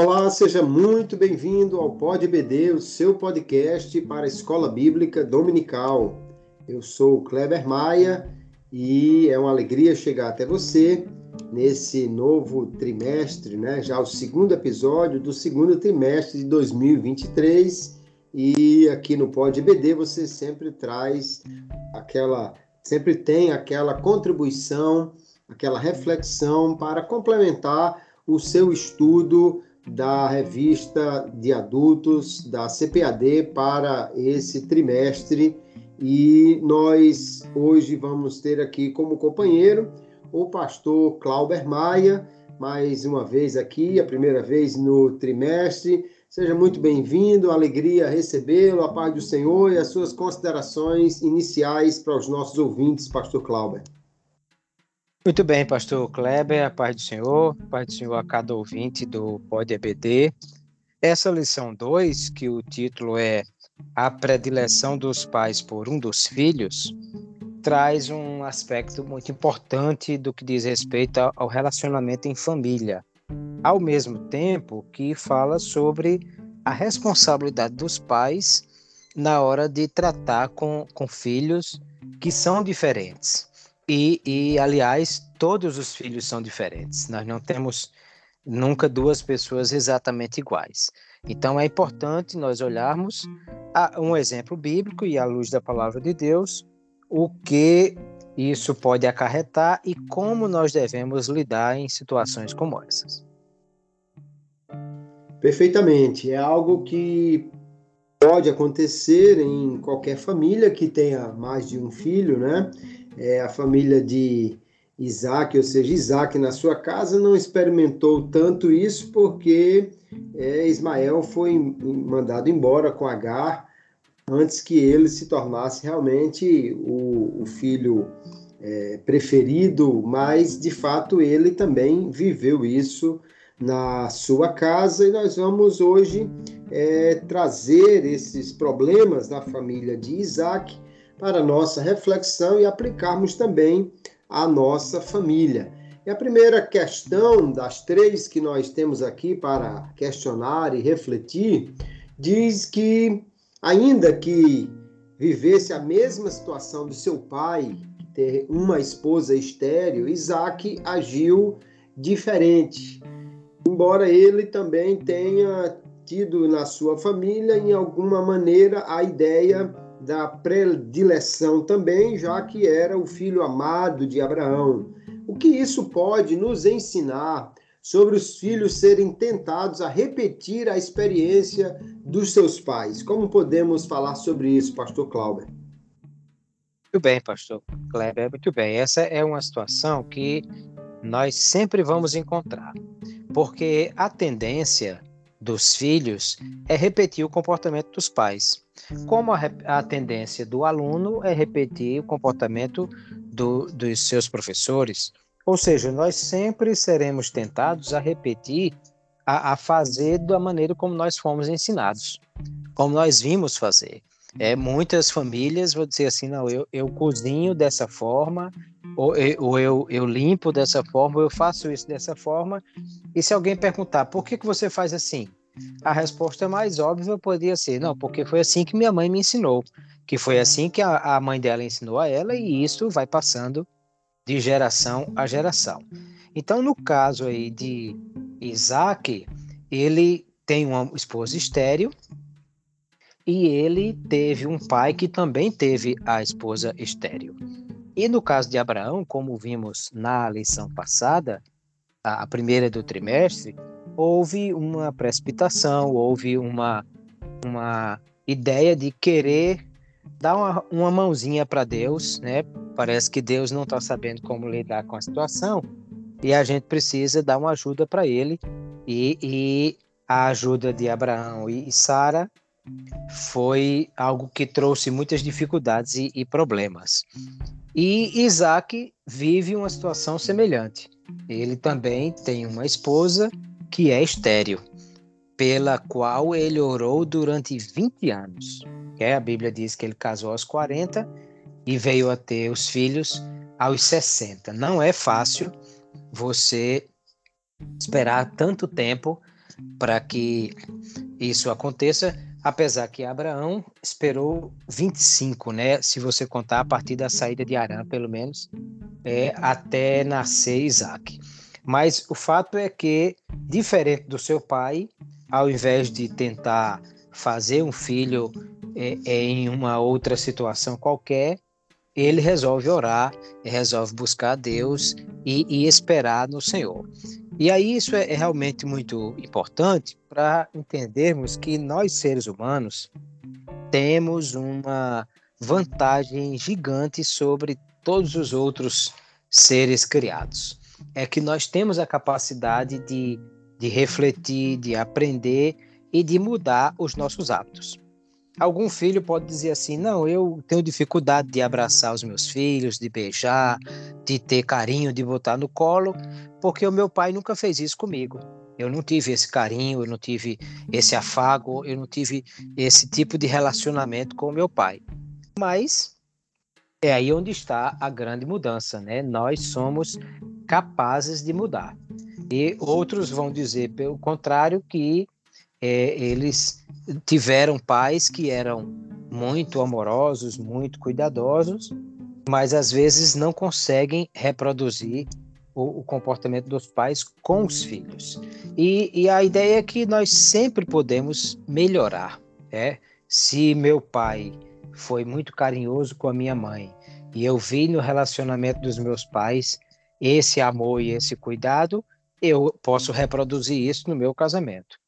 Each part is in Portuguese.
Olá, seja muito bem-vindo ao Pod BD, o seu podcast para a Escola Bíblica Dominical. Eu sou o Kleber Maia e é uma alegria chegar até você nesse novo trimestre, né? Já o segundo episódio do segundo trimestre de 2023 e aqui no Pod BD você sempre traz aquela, sempre tem aquela contribuição, aquela reflexão para complementar o seu estudo da revista de adultos da CPAD para esse trimestre. E nós hoje vamos ter aqui como companheiro o pastor Clauber Maia, mais uma vez aqui, a primeira vez no trimestre. Seja muito bem-vindo, alegria recebê-lo, a paz do Senhor e as suas considerações iniciais para os nossos ouvintes, pastor Clauber. Muito bem, pastor Kleber, a paz do Senhor, a paz do Senhor a cada ouvinte do Pode EBD. Essa lição 2, que o título é A Predileção dos Pais por um dos Filhos, traz um aspecto muito importante do que diz respeito ao relacionamento em família, ao mesmo tempo que fala sobre a responsabilidade dos pais na hora de tratar com, com filhos que são diferentes. E, e, aliás, todos os filhos são diferentes. Nós não temos nunca duas pessoas exatamente iguais. Então é importante nós olharmos a um exemplo bíblico e à luz da palavra de Deus, o que isso pode acarretar e como nós devemos lidar em situações como essas. Perfeitamente. É algo que pode acontecer em qualquer família que tenha mais de um filho, né? É, a família de Isaac, ou seja, Isaac na sua casa não experimentou tanto isso porque é, Ismael foi mandado embora com Agar antes que ele se tornasse realmente o, o filho é, preferido, mas de fato ele também viveu isso na sua casa e nós vamos hoje é, trazer esses problemas da família de Isaac para nossa reflexão e aplicarmos também à nossa família. E a primeira questão das três que nós temos aqui para questionar e refletir diz que, ainda que vivesse a mesma situação do seu pai, ter uma esposa estéril, Isaac agiu diferente. Embora ele também tenha tido na sua família, em alguma maneira, a ideia da predileção também, já que era o filho amado de Abraão. O que isso pode nos ensinar sobre os filhos serem tentados a repetir a experiência dos seus pais? Como podemos falar sobre isso, pastor Clauber? Muito bem, pastor Kleber, muito bem. Essa é uma situação que nós sempre vamos encontrar, porque a tendência dos filhos é repetir o comportamento dos pais. Como a, a tendência do aluno é repetir o comportamento do, dos seus professores, ou seja, nós sempre seremos tentados a repetir, a, a, fazer da maneira como nós fomos ensinados, como nós vimos fazer. É, muitas famílias vão dizer assim, não, eu, eu cozinho dessa forma, ou, eu, ou eu, eu limpo dessa forma, ou eu faço isso dessa forma, e se alguém perguntar, por que, que você faz assim? A resposta mais óbvia poderia ser: não, porque foi assim que minha mãe me ensinou, que foi assim que a, a mãe dela ensinou a ela, e isso vai passando de geração a geração. Então, no caso aí de Isaac, ele tem uma esposa estéril e ele teve um pai que também teve a esposa estéril. E no caso de Abraão, como vimos na lição passada, a primeira do trimestre, houve uma precipitação, houve uma, uma ideia de querer dar uma, uma mãozinha para Deus, né? Parece que Deus não está sabendo como lidar com a situação e a gente precisa dar uma ajuda para ele. E, e, a ajuda de Abraão e Sara foi algo que trouxe muitas dificuldades e, e problemas. E Isaac vive uma situação semelhante. Ele também tem uma esposa que é estéril, pela qual ele orou durante 20 anos. É, a Bíblia diz que ele casou aos 40 e veio a ter os filhos aos 60. Não é fácil você esperar tanto tempo para que isso aconteça, apesar que Abraão esperou 25, né? Se você contar a partir da saída de Arã, pelo menos, é, até nascer Isaac. Mas o fato é que, diferente do seu pai, ao invés de tentar fazer um filho é, é, em uma outra situação qualquer, ele resolve orar, resolve buscar a Deus e, e esperar no Senhor. E aí isso é, é realmente muito importante para entendermos que nós seres humanos temos uma vantagem gigante sobre todos os outros seres criados. É que nós temos a capacidade de, de refletir, de aprender e de mudar os nossos hábitos. Algum filho pode dizer assim: não, eu tenho dificuldade de abraçar os meus filhos, de beijar, de ter carinho, de botar no colo, porque o meu pai nunca fez isso comigo. Eu não tive esse carinho, eu não tive esse afago, eu não tive esse tipo de relacionamento com o meu pai. Mas é aí onde está a grande mudança, né? Nós somos capazes de mudar. E outros vão dizer, pelo contrário, que é, eles tiveram pais que eram muito amorosos, muito cuidadosos, mas às vezes não conseguem reproduzir o, o comportamento dos pais com os filhos. E, e, a ideia é que nós sempre podemos melhorar. É? Se meu pai foi muito carinhoso com a minha mãe e eu vi no relacionamento dos meus pais esse amor e esse cuidado, eu posso reproduzir isso no meu casamento.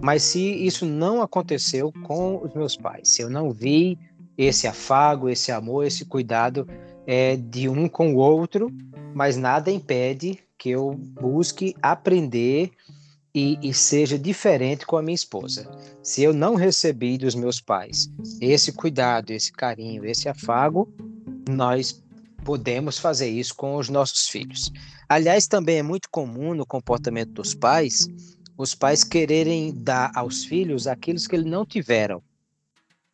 Mas se isso não aconteceu com os meus pais, se eu não vi esse afago, esse amor, esse cuidado é, de um com o outro, mas nada impede que eu busque aprender e, e, seja diferente com a minha esposa. Se eu não recebi dos meus pais esse cuidado, esse carinho, esse afago, nós podemos fazer isso com os nossos filhos. Aliás, também é muito comum no comportamento dos pais os pais quererem dar aos filhos aquilo que eles não tiveram.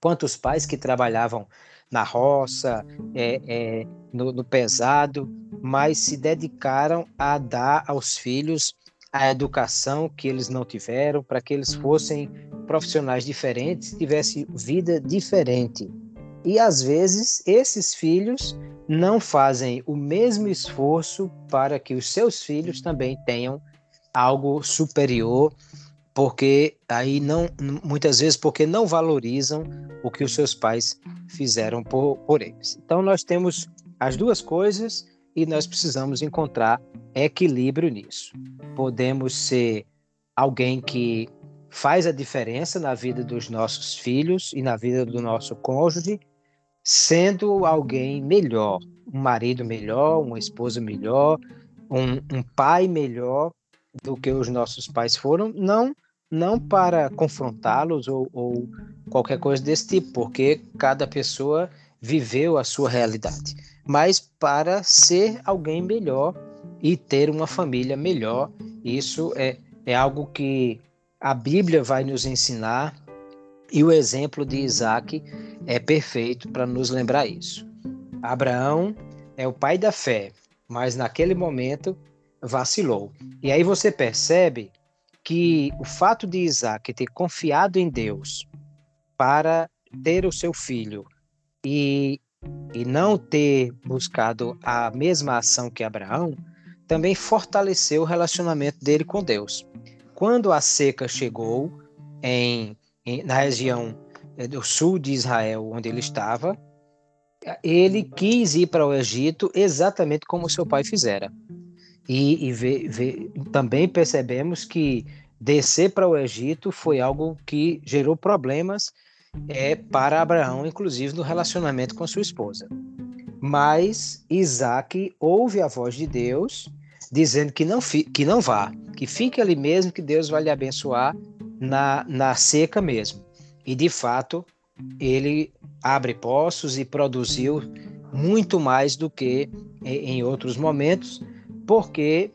Quantos pais que trabalhavam na roça, é, é, no, no pesado, mas se dedicaram a dar aos filhos a educação que eles não tiveram, para que eles fossem profissionais diferentes, tivessem vida diferente. E às vezes esses filhos não fazem o mesmo esforço para que os seus filhos também tenham algo superior, porque aí não, muitas vezes porque não valorizam o que os seus pais fizeram por, por eles. Então nós temos as duas coisas e nós precisamos encontrar equilíbrio nisso. Podemos ser alguém que faz a diferença na vida dos nossos filhos e na vida do nosso cônjuge, sendo alguém melhor, um marido melhor, uma esposa melhor, um, um pai melhor do que os nossos pais foram, não não para confrontá-los ou, ou qualquer coisa desse tipo, porque cada pessoa viveu a sua realidade, mas para ser alguém melhor e ter uma família melhor. Isso é, é algo que a Bíblia vai nos ensinar e o exemplo de Isaac é perfeito para nos lembrar isso. Abraão é o pai da fé, mas naquele momento vacilou. E aí você percebe que o fato de Isaac ter confiado em Deus para ter o seu filho e, e não ter buscado a mesma ação que Abraão, também fortaleceu o relacionamento dele com Deus. Quando a seca chegou em, em na região eh, do sul de Israel, onde ele estava, ele quis ir para o Egito exatamente como seu pai fizera. E, e também percebemos que descer para o Egito foi algo que gerou problemas é, para Abraão, inclusive no relacionamento com sua esposa. Mas Isaac ouve a voz de Deus dizendo que não, que não vá, que fique ali mesmo, que Deus vai lhe abençoar na, na seca mesmo. E de fato, ele abre poços e produziu muito mais do que em outros momentos, porque,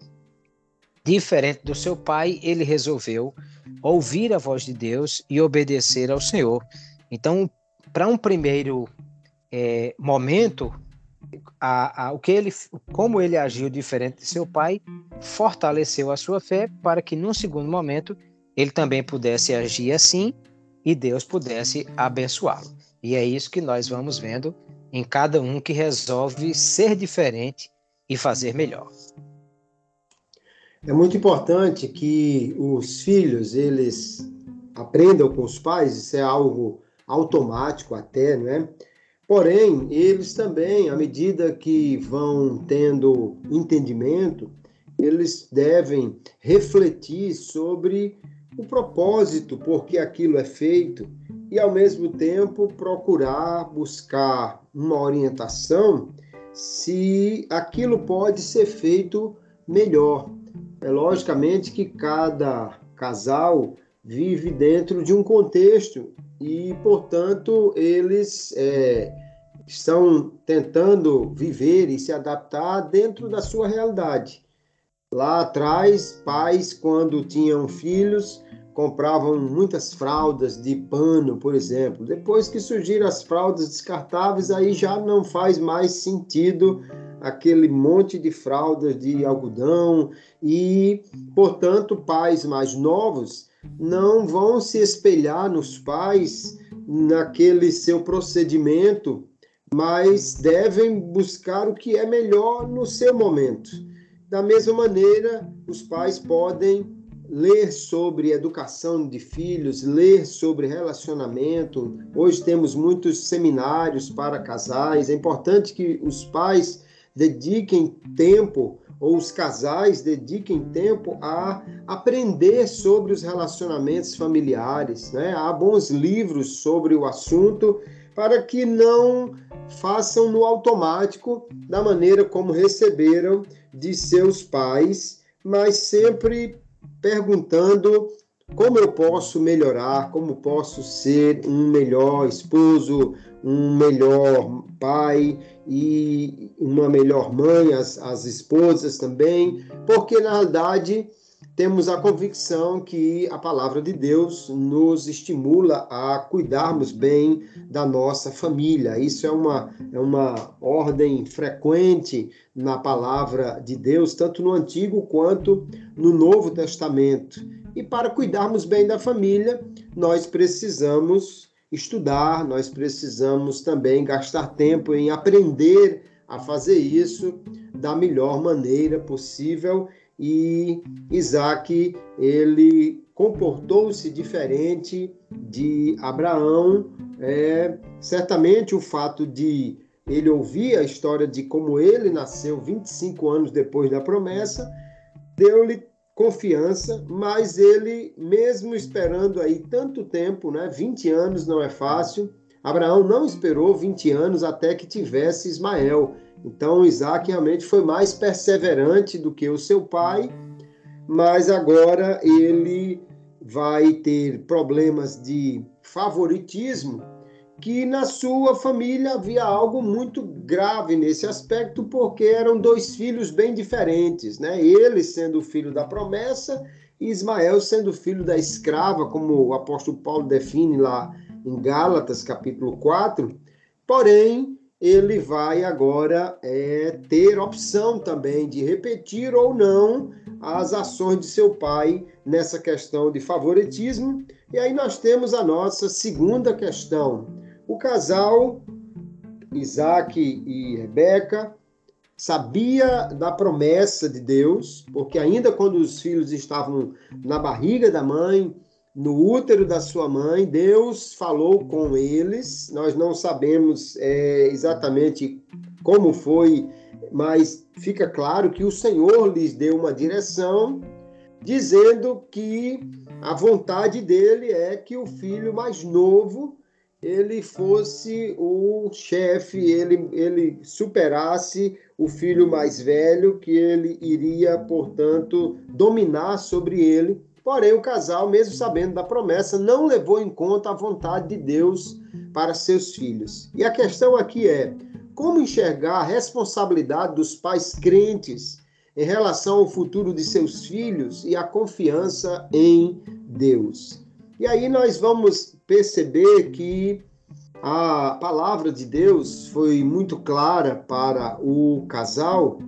diferente do seu pai, ele resolveu ouvir a voz de Deus e obedecer ao Senhor. Então, para um primeiro é, momento, a, a, o que ele, como ele agiu diferente de seu pai, fortaleceu a sua fé para que, num segundo momento, ele também pudesse agir assim e Deus pudesse abençoá-lo. E é isso que nós vamos vendo em cada um que resolve ser diferente e fazer melhor. É muito importante que os filhos eles aprendam com os pais, isso é algo automático até, não é? Porém, eles também, à medida que vão tendo entendimento, eles devem refletir sobre o propósito por que aquilo é feito e, ao mesmo tempo, procurar buscar uma orientação se aquilo pode ser feito melhor. É logicamente que cada casal vive dentro de um contexto e, portanto, eles é, estão tentando viver e se adaptar dentro da sua realidade. Lá atrás, pais, quando tinham filhos, compravam muitas fraldas de pano, por exemplo. Depois que surgiram as fraldas descartáveis, aí já não faz mais sentido aquele monte de fraldas de algodão e, portanto, pais mais novos não vão se espelhar nos pais naquele seu procedimento, mas devem buscar o que é melhor no seu momento. Da mesma maneira, os pais podem ler sobre educação de filhos, ler sobre relacionamento. Hoje temos muitos seminários para casais. É importante que os pais dediquem tempo ou os casais dediquem tempo a aprender sobre os relacionamentos familiares, né? Há bons livros sobre o assunto para que não façam no automático da maneira como receberam de seus pais, mas sempre perguntando como eu posso melhorar, como posso ser um melhor esposo, um melhor pai e uma melhor mãe, as, as esposas também, porque na realidade temos a convicção que a palavra de Deus nos estimula a cuidarmos bem da nossa família. Isso é uma, é uma ordem frequente na palavra de Deus, tanto no Antigo quanto no Novo Testamento. E para cuidarmos bem da família, nós precisamos estudar, nós precisamos também gastar tempo em aprender a fazer isso da melhor maneira possível e Isaac ele comportou-se diferente de Abraão. É, certamente o fato de ele ouvir a história de como ele nasceu 25 anos depois da promessa, deu-lhe confiança, mas ele, mesmo esperando aí tanto tempo, né, 20 anos não é fácil, Abraão não esperou 20 anos até que tivesse Ismael. Então Isaac realmente foi mais perseverante do que o seu pai, mas agora ele vai ter problemas de favoritismo, que na sua família havia algo muito grave nesse aspecto, porque eram dois filhos bem diferentes, né? Ele sendo o filho da promessa e Ismael sendo filho da escrava, como o apóstolo Paulo define lá em Gálatas, capítulo 4. Porém, ele vai agora é, ter opção também de repetir ou não as ações de seu pai nessa questão de favoritismo. E aí nós temos a nossa segunda questão. O casal Isaac e Rebeca sabia da promessa de Deus, porque ainda quando os filhos estavam na barriga da mãe, no útero da sua mãe, Deus falou com eles. Nós não sabemos é, exatamente como foi, mas fica claro que o Senhor lhes deu uma direção, dizendo que a vontade dele é que o filho mais novo ele fosse o chefe, ele, ele superasse o filho mais velho, que ele iria, portanto, dominar sobre ele Porém, o casal, mesmo sabendo da promessa, não levou em conta a vontade de Deus para seus filhos. E a questão aqui é: como enxergar a responsabilidade dos pais crentes em relação ao futuro de seus filhos e a confiança em Deus? E aí nós vamos perceber que a palavra de Deus foi muito clara para o casal.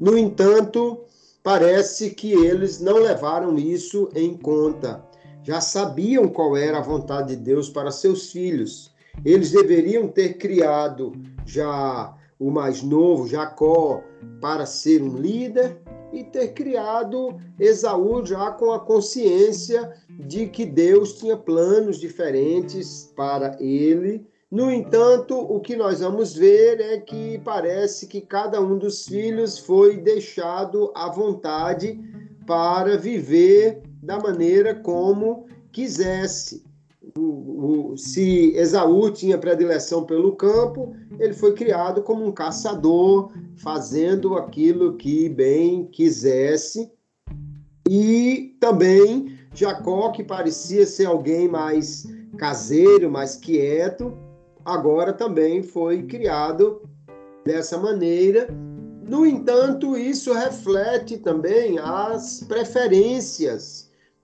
No entanto, parece que eles não levaram isso em conta. já sabiam qual era a vontade de Deus para seus filhos. Eles deveriam ter criado já o mais novo, Jacó, para ser um líder e ter criado Esaú já com a consciência de que Deus tinha planos diferentes para ele. No entanto, o que nós vamos ver é que parece que cada um dos filhos foi deixado à vontade para viver da maneira como quisesse. O, o, se Esaú tinha predileção pelo campo, ele foi criado como um caçador, fazendo aquilo que bem quisesse. E também Jacó, que parecia ser alguém mais caseiro, mais quieto, agora também foi criado dessa maneira no entanto, isso reflete também as preferências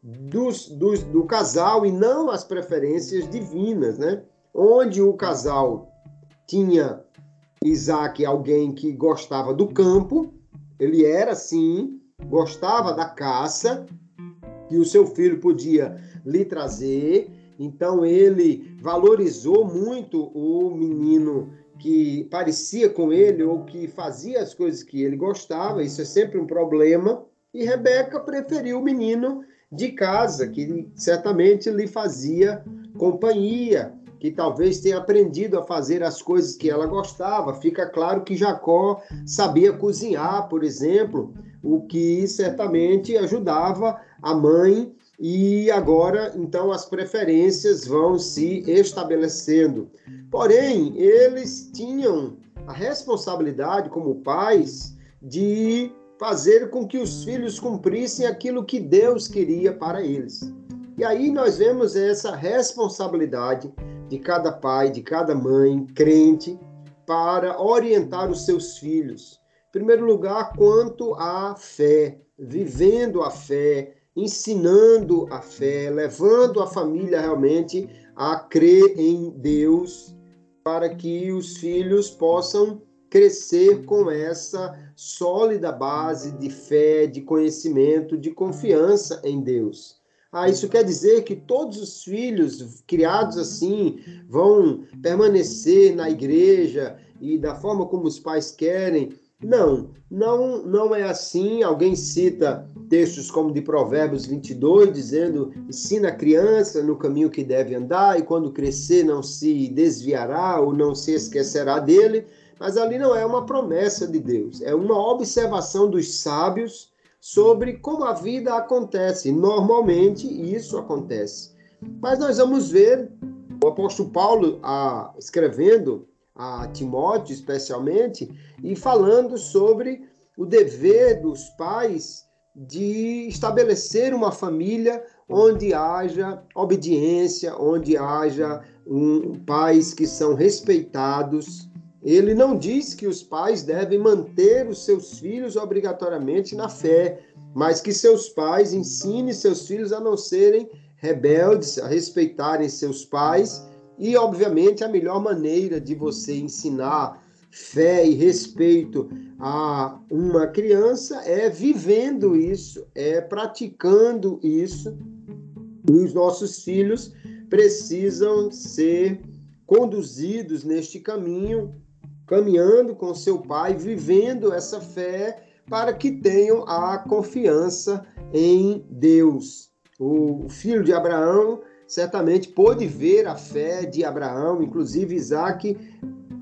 dos, dos, do casal e não as preferências divinas, né? Onde o casal tinha Isaac, alguém que gostava do campo, ele era assim, gostava da caça, que o seu filho podia lhe trazer, então ele valorizou muito o menino que parecia com ele ou que fazia as coisas que ele gostava, isso é sempre um problema. E Rebeca preferiu o menino de casa, que certamente lhe fazia companhia, que talvez tenha aprendido a fazer as coisas que ela gostava. Fica claro que Jacó sabia cozinhar, por exemplo, o que certamente ajudava a mãe e agora então as preferências vão se estabelecendo. Porém, eles tinham a responsabilidade como pais de fazer com que os filhos cumprissem aquilo que Deus queria para eles. E aí nós vemos essa responsabilidade de cada pai, de cada mãe crente para orientar os seus filhos. Em primeiro lugar, quanto à fé, vivendo a fé, ensinando a fé, levando a família realmente a crer em Deus, para que os filhos possam crescer com essa sólida base de fé, de conhecimento, de confiança em Deus. Ah, isso quer dizer que todos os filhos criados assim vão permanecer na igreja e da forma como os pais querem não, não, não é assim. Alguém cita textos como de Provérbios 22, dizendo: ensina a criança no caminho que deve andar, e quando crescer não se desviará ou não se esquecerá dele. Mas ali não é uma promessa de Deus, é uma observação dos sábios sobre como a vida acontece. Normalmente isso acontece. Mas nós vamos ver o apóstolo Paulo ah, escrevendo a Timóteo, especialmente, e falando sobre o dever dos pais de estabelecer uma família onde haja obediência, onde haja um, pais que são respeitados. Ele não diz que os pais devem manter os seus filhos obrigatoriamente na fé, mas que seus pais ensinem seus filhos a não serem rebeldes, a respeitarem seus pais e, obviamente, a melhor maneira de você ensinar fé e respeito a uma criança é vivendo isso, é praticando isso. E os nossos filhos precisam ser conduzidos neste caminho, caminhando com seu pai, vivendo essa fé, para que tenham a confiança em Deus. O filho de Abraão certamente pôde ver a fé de Abraão, inclusive Isaac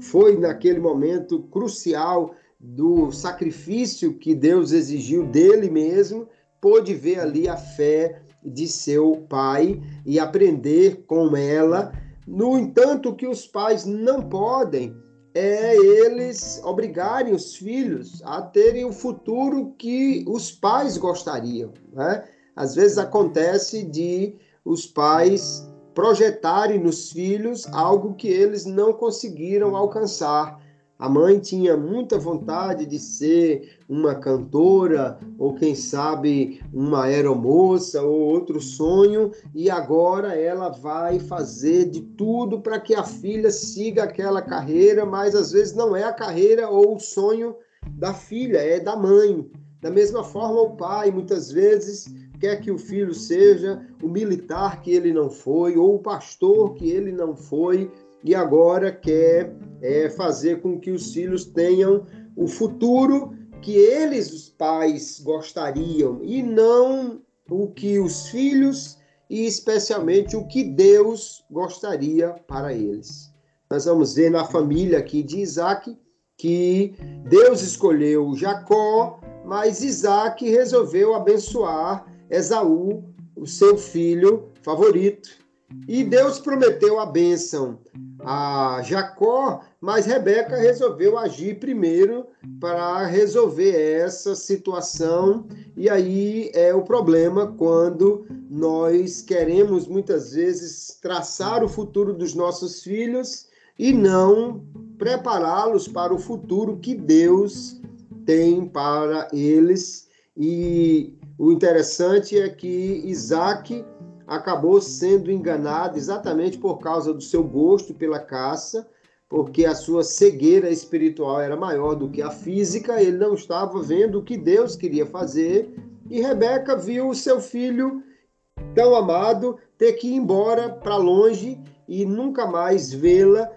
foi naquele momento crucial do sacrifício que Deus exigiu dele mesmo, pôde ver ali a fé de seu pai e aprender com ela. No entanto, que os pais não podem é eles obrigarem os filhos a terem o futuro que os pais gostariam. Né? Às vezes acontece de os pais projetarem nos filhos algo que eles não conseguiram alcançar. A mãe tinha muita vontade de ser uma cantora, ou quem sabe uma aeromoça, ou outro sonho, e agora ela vai fazer de tudo para que a filha siga aquela carreira, mas às vezes não é a carreira ou o sonho da filha, é da mãe. Da mesma forma, o pai muitas vezes quer que o filho seja o militar que ele não foi, ou o pastor que ele não foi, e agora quer é, fazer com que os filhos tenham o futuro que eles, os pais, gostariam, e não o que os filhos e especialmente o que Deus gostaria para eles. Nós vamos ver na família aqui de Isaac que Deus escolheu Jacó, mas Isaac resolveu abençoar Esaú, o seu filho favorito. E Deus prometeu a bênção a Jacó, mas Rebeca resolveu agir primeiro para resolver essa situação. E aí é o problema quando nós queremos muitas vezes traçar o futuro dos nossos filhos e não prepará-los para o futuro que Deus tem para eles. E o interessante é que Isaac acabou sendo enganado exatamente por causa do seu gosto pela caça, porque a sua cegueira espiritual era maior do que a física, ele não estava vendo o que Deus queria fazer, e Rebeca viu o seu filho tão amado ter que ir embora para longe e nunca mais vê-la,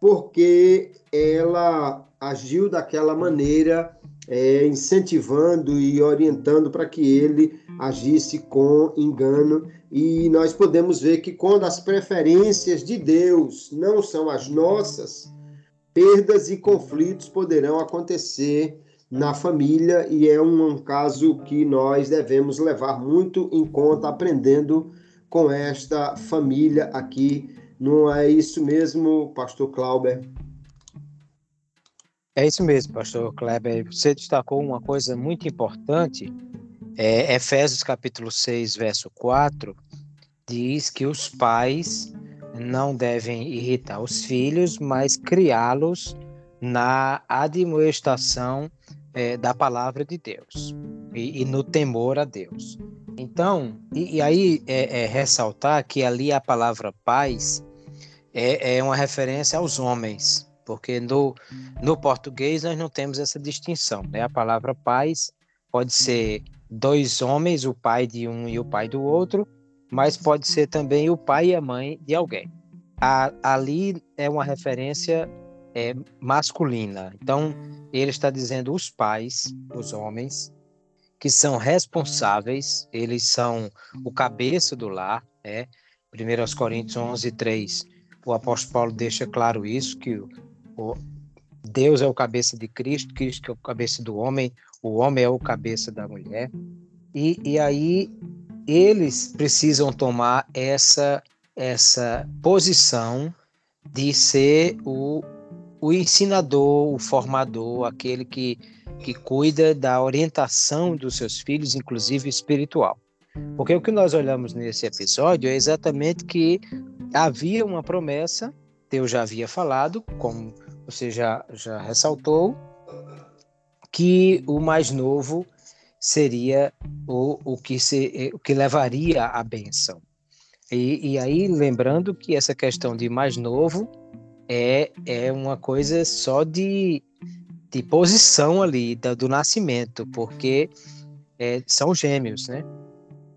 porque ela agiu daquela maneira, é, incentivando e orientando para que ele agisse com engano. E nós podemos ver que quando as preferências de Deus não são as nossas, perdas e conflitos poderão acontecer na família e é um, caso que nós devemos levar muito em conta aprendendo com esta família aqui. Não é isso mesmo, pastor Clauber? É isso mesmo, pastor Kleber. Você destacou uma coisa muito importante é, Efésios capítulo 6, verso 4, diz que os pais não devem irritar os filhos, mas criá-los na admoestação é, da palavra de Deus e, e, no temor a Deus. Então, e, e aí é, é, ressaltar que ali a palavra pais é, é uma referência aos homens, porque no, no português nós não temos essa distinção. Né? A palavra pais pode ser dois homens, o pai de um e o pai do outro, mas pode ser também o pai e a mãe de alguém. A, ali é uma referência é, masculina. Então, ele está dizendo os pais, os homens, que são responsáveis, eles são o cabeça do lar, é. 1 Coríntios 11, 3, o apóstolo Paulo deixa claro isso, que o, o Deus é o cabeça de Cristo, Cristo é o cabeça do homem, o homem é o cabeça da mulher. E, e aí eles precisam tomar essa, essa posição de ser o, o ensinador, o formador, aquele que, que cuida da orientação dos seus filhos, inclusive espiritual. Porque o que nós olhamos nesse episódio é exatamente que havia uma promessa, Deus já havia falado, como você já, já ressaltou, que o mais novo seria o, o, que, se, o que levaria à benção. E, e aí, lembrando que essa questão de mais novo é, é uma coisa só de, de posição ali, da, do nascimento, porque é, são gêmeos, né?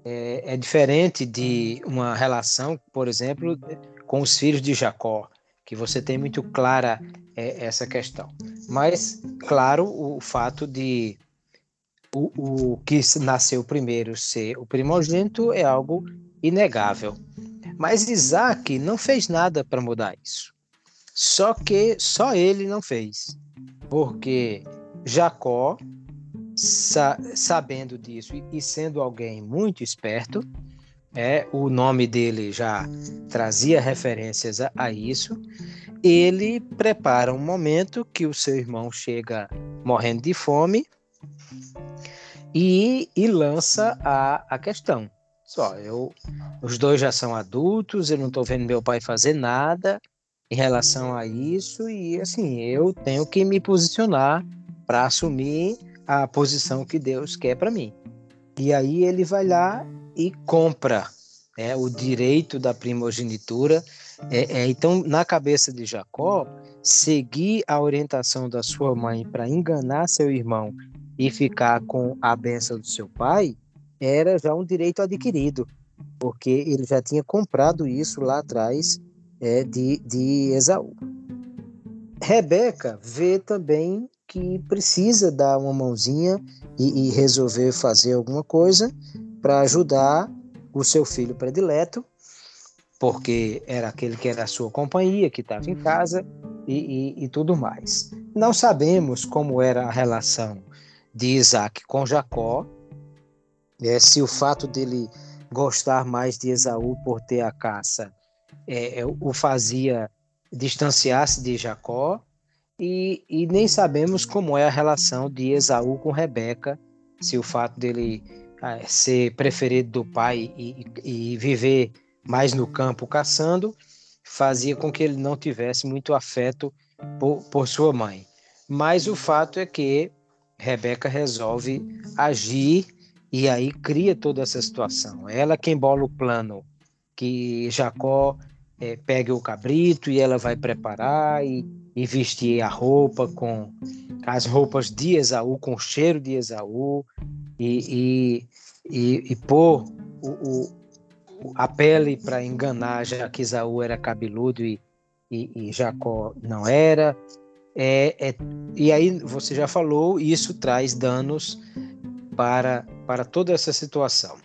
É, é, diferente de uma relação, por exemplo, com os filhos de Jacó, que você tem muito clara é, essa questão. Mas, claro, o fato de o, o que nasceu primeiro ser o primogênito é algo inegável. Mas Isaac não fez nada para mudar isso. Só que só ele não fez. Porque Jacó, sa sabendo disso e sendo alguém muito esperto, é, o nome dele já trazia referências a, a, isso. Ele prepara um momento que o seu irmão chega morrendo de fome e, e lança a, a questão. Só, eu, os dois já são adultos, eu não estou vendo meu pai fazer nada em relação a isso e assim eu tenho que me posicionar para assumir a posição que Deus quer para mim. E aí ele vai lá e compra é, o direito da primogenitura. É, é, então, na cabeça de Jacó, seguir a orientação da sua mãe para enganar seu irmão e ficar com a benção do seu pai era já um direito adquirido, porque ele já tinha comprado isso lá atrás é, de, de Esaú. Rebeca vê também que precisa dar uma mãozinha e, e resolver fazer alguma coisa para ajudar o seu filho predileto, porque era aquele que era a sua companhia, que estava em casa e, e, e tudo mais. Não sabemos como era a relação de Isaac com Jacó, é, se o fato dele gostar mais de Esaú por ter a caça é, é, o fazia distanciar-se de Jacó, e, e, nem sabemos como é a relação de Esaú com Rebeca, se o fato dele ser preferido do pai e, e, viver mais no campo caçando fazia com que ele não tivesse muito afeto por, por sua mãe. Mas o fato é que Rebeca resolve agir e aí cria toda essa situação. Ela quem bola o plano que Jacó é, pegue o cabrito e ela vai preparar e, e, vestir a roupa com as roupas de Esaú, com o cheiro de Esaú, e, e, e, e pôr o, o, a pele para enganar, já que Esaú era cabeludo e, e, Jacó não era. É, é, e aí você já falou, isso traz danos para, para toda essa situação.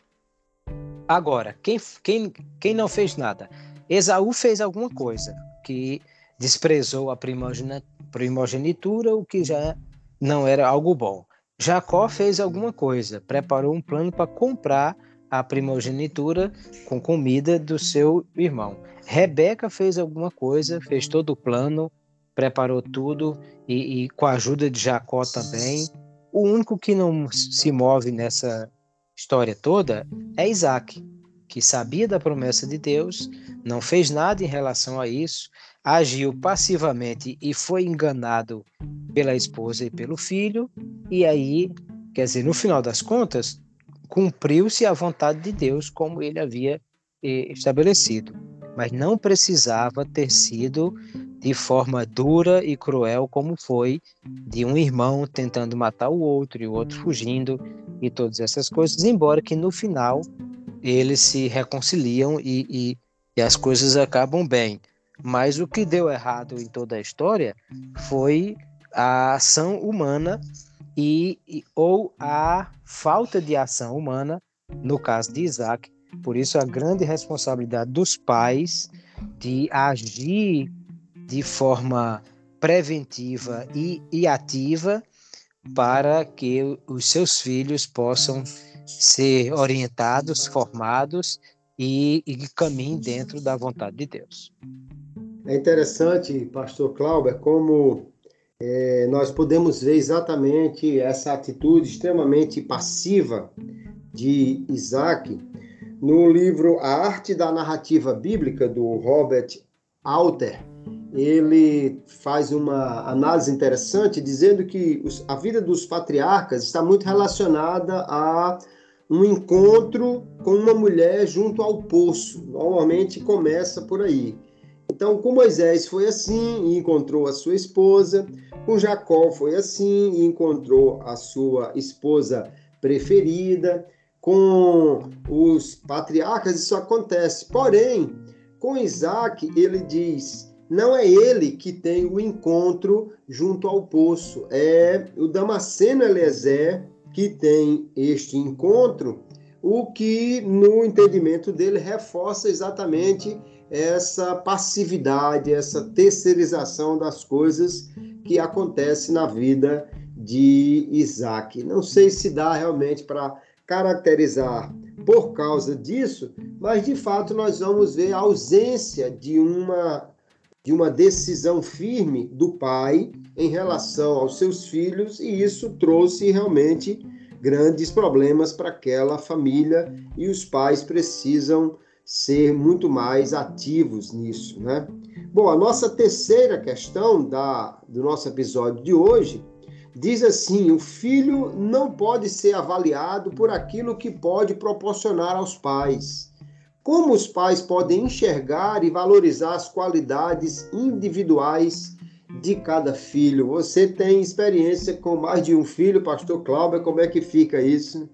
Agora, quem, quem, quem não fez nada? Esaú fez alguma coisa que desprezou a primogenitura, o que já não era algo bom. Jacó fez alguma coisa, preparou um plano para comprar a primogenitura com comida do seu irmão. Rebeca fez alguma coisa, fez todo o plano, preparou tudo e, e com a ajuda de Jacó também. O único que não se move nessa história toda é Isaac que sabia da promessa de Deus, não fez nada em relação a isso, agiu passivamente e foi enganado pela esposa e pelo filho, e aí, quer dizer, no final das contas, cumpriu-se a vontade de Deus como ele havia eh, estabelecido, mas não precisava ter sido de forma dura e cruel como foi de um irmão tentando matar o outro e o outro fugindo e todas essas coisas, embora que no final eles se reconciliam e, e, e as coisas acabam bem. Mas o que deu errado em toda a história foi a ação humana e, e, ou a falta de ação humana no caso de Isaac. Por isso a grande responsabilidade dos pais de agir de forma preventiva e, e ativa para que os seus filhos possam ser orientados, formados e, e caminhem dentro da vontade de Deus. É interessante, pastor Clauber, como é, nós podemos ver exatamente essa atitude extremamente passiva de Isaac no livro A Arte da Narrativa Bíblica, do Robert Alter. Ele faz uma análise interessante dizendo que os, a vida dos patriarcas está muito relacionada a um encontro com uma mulher junto ao poço. Normalmente começa por aí. Então, com Moisés foi assim e encontrou a sua esposa. Com Jacó foi assim e encontrou a sua esposa preferida. Com os patriarcas isso acontece. Porém, com Isaac, ele diz: não é ele que tem o encontro junto ao poço, é o Damasceno Eliezer que tem este encontro, o que, no entendimento dele, reforça exatamente essa passividade, essa terceirização das coisas que acontece na vida de Isaac. Não sei se dá realmente para caracterizar por causa disso, mas de fato nós vamos ver a ausência de uma de uma decisão firme do pai em relação aos seus filhos, e isso trouxe realmente grandes problemas para aquela família, e os pais precisam ser muito mais ativos nisso, né? Bom, a nossa terceira questão da, do nosso episódio de hoje diz assim: o filho não pode ser avaliado por aquilo que pode proporcionar aos pais, como os pais podem enxergar e valorizar as qualidades individuais de cada filho? Você tem experiência com mais de um filho, pastor Cláudio, como é que fica isso?